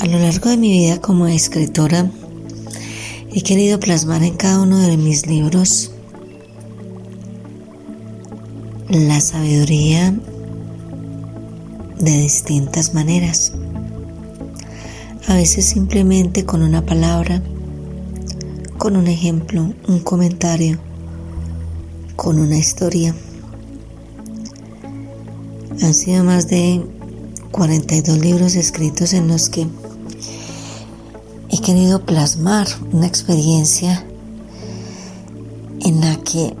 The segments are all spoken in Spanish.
A lo largo de mi vida como escritora, he querido plasmar en cada uno de mis libros la sabiduría de distintas maneras. A veces simplemente con una palabra, con un ejemplo, un comentario, con una historia. Han sido más de 42 libros escritos en los que he querido plasmar una experiencia en la que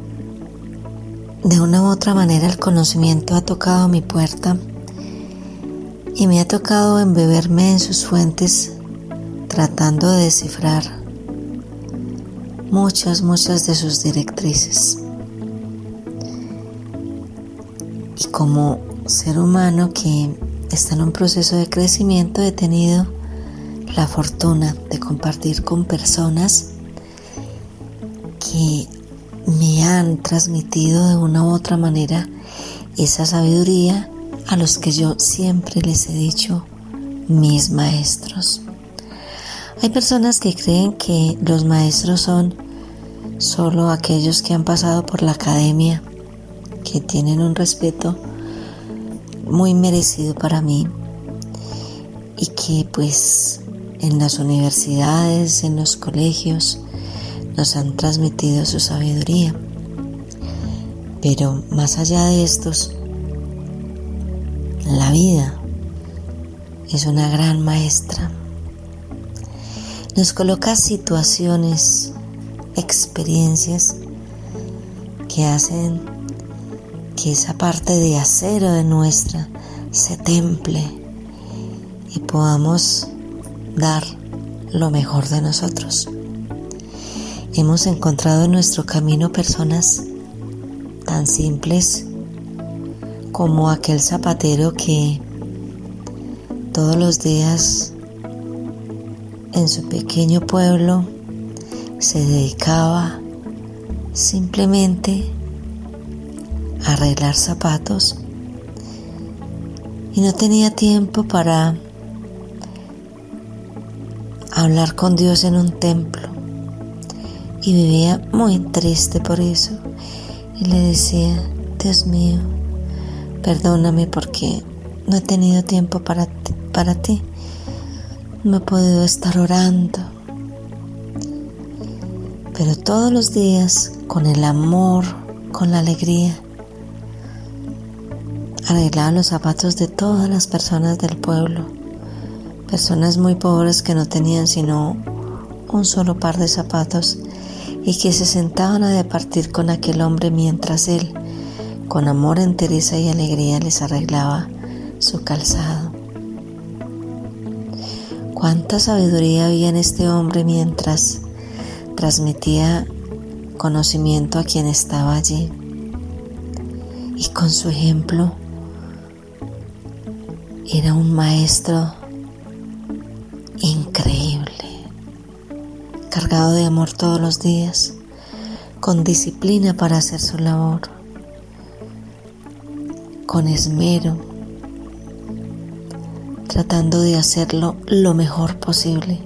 de una u otra manera el conocimiento ha tocado mi puerta y me ha tocado embeberme en sus fuentes tratando de descifrar muchas, muchas de sus directrices. Y como ser humano que está en un proceso de crecimiento he tenido la fortuna de compartir con personas que me han transmitido de una u otra manera esa sabiduría a los que yo siempre les he dicho mis maestros. Hay personas que creen que los maestros son solo aquellos que han pasado por la academia, que tienen un respeto muy merecido para mí y que pues en las universidades, en los colegios, nos han transmitido su sabiduría. Pero más allá de estos, la vida es una gran maestra. Nos coloca situaciones, experiencias que hacen que esa parte de acero de nuestra se temple y podamos dar lo mejor de nosotros. Hemos encontrado en nuestro camino personas tan simples como aquel zapatero que todos los días en su pequeño pueblo se dedicaba simplemente a arreglar zapatos y no tenía tiempo para hablar con Dios en un templo y vivía muy triste por eso y le decía, Dios mío, perdóname porque no he tenido tiempo para ti, para ti. No he podido estar orando. Pero todos los días, con el amor, con la alegría, arreglaba los zapatos de todas las personas del pueblo. Personas muy pobres que no tenían sino un solo par de zapatos y que se sentaban a departir con aquel hombre mientras él, con amor, entereza y alegría, les arreglaba su calzado. Cuánta sabiduría había en este hombre mientras transmitía conocimiento a quien estaba allí. Y con su ejemplo era un maestro cargado de amor todos los días, con disciplina para hacer su labor, con esmero, tratando de hacerlo lo mejor posible,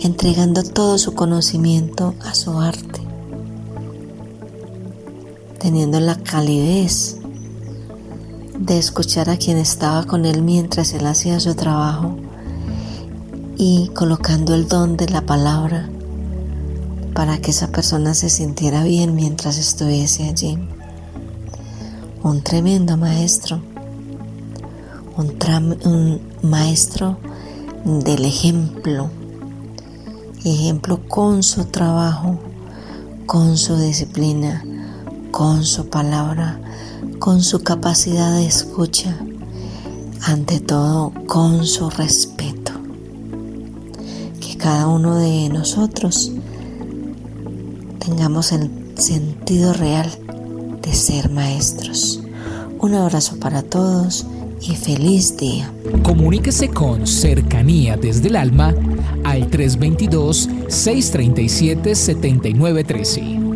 entregando todo su conocimiento a su arte, teniendo la calidez de escuchar a quien estaba con él mientras él hacía su trabajo y colocando el don de la palabra para que esa persona se sintiera bien mientras estuviese allí. Un tremendo maestro, un, maestro del ejemplo, ejemplo con su trabajo, con su disciplina, con su palabra, con su capacidad de escucha, ante todo con su respeto. Que cada uno de nosotros tengamos el sentido real de ser maestros. Un abrazo para todos y feliz día. Comuníquese con Cercanía desde el Alma al 322-637-7913.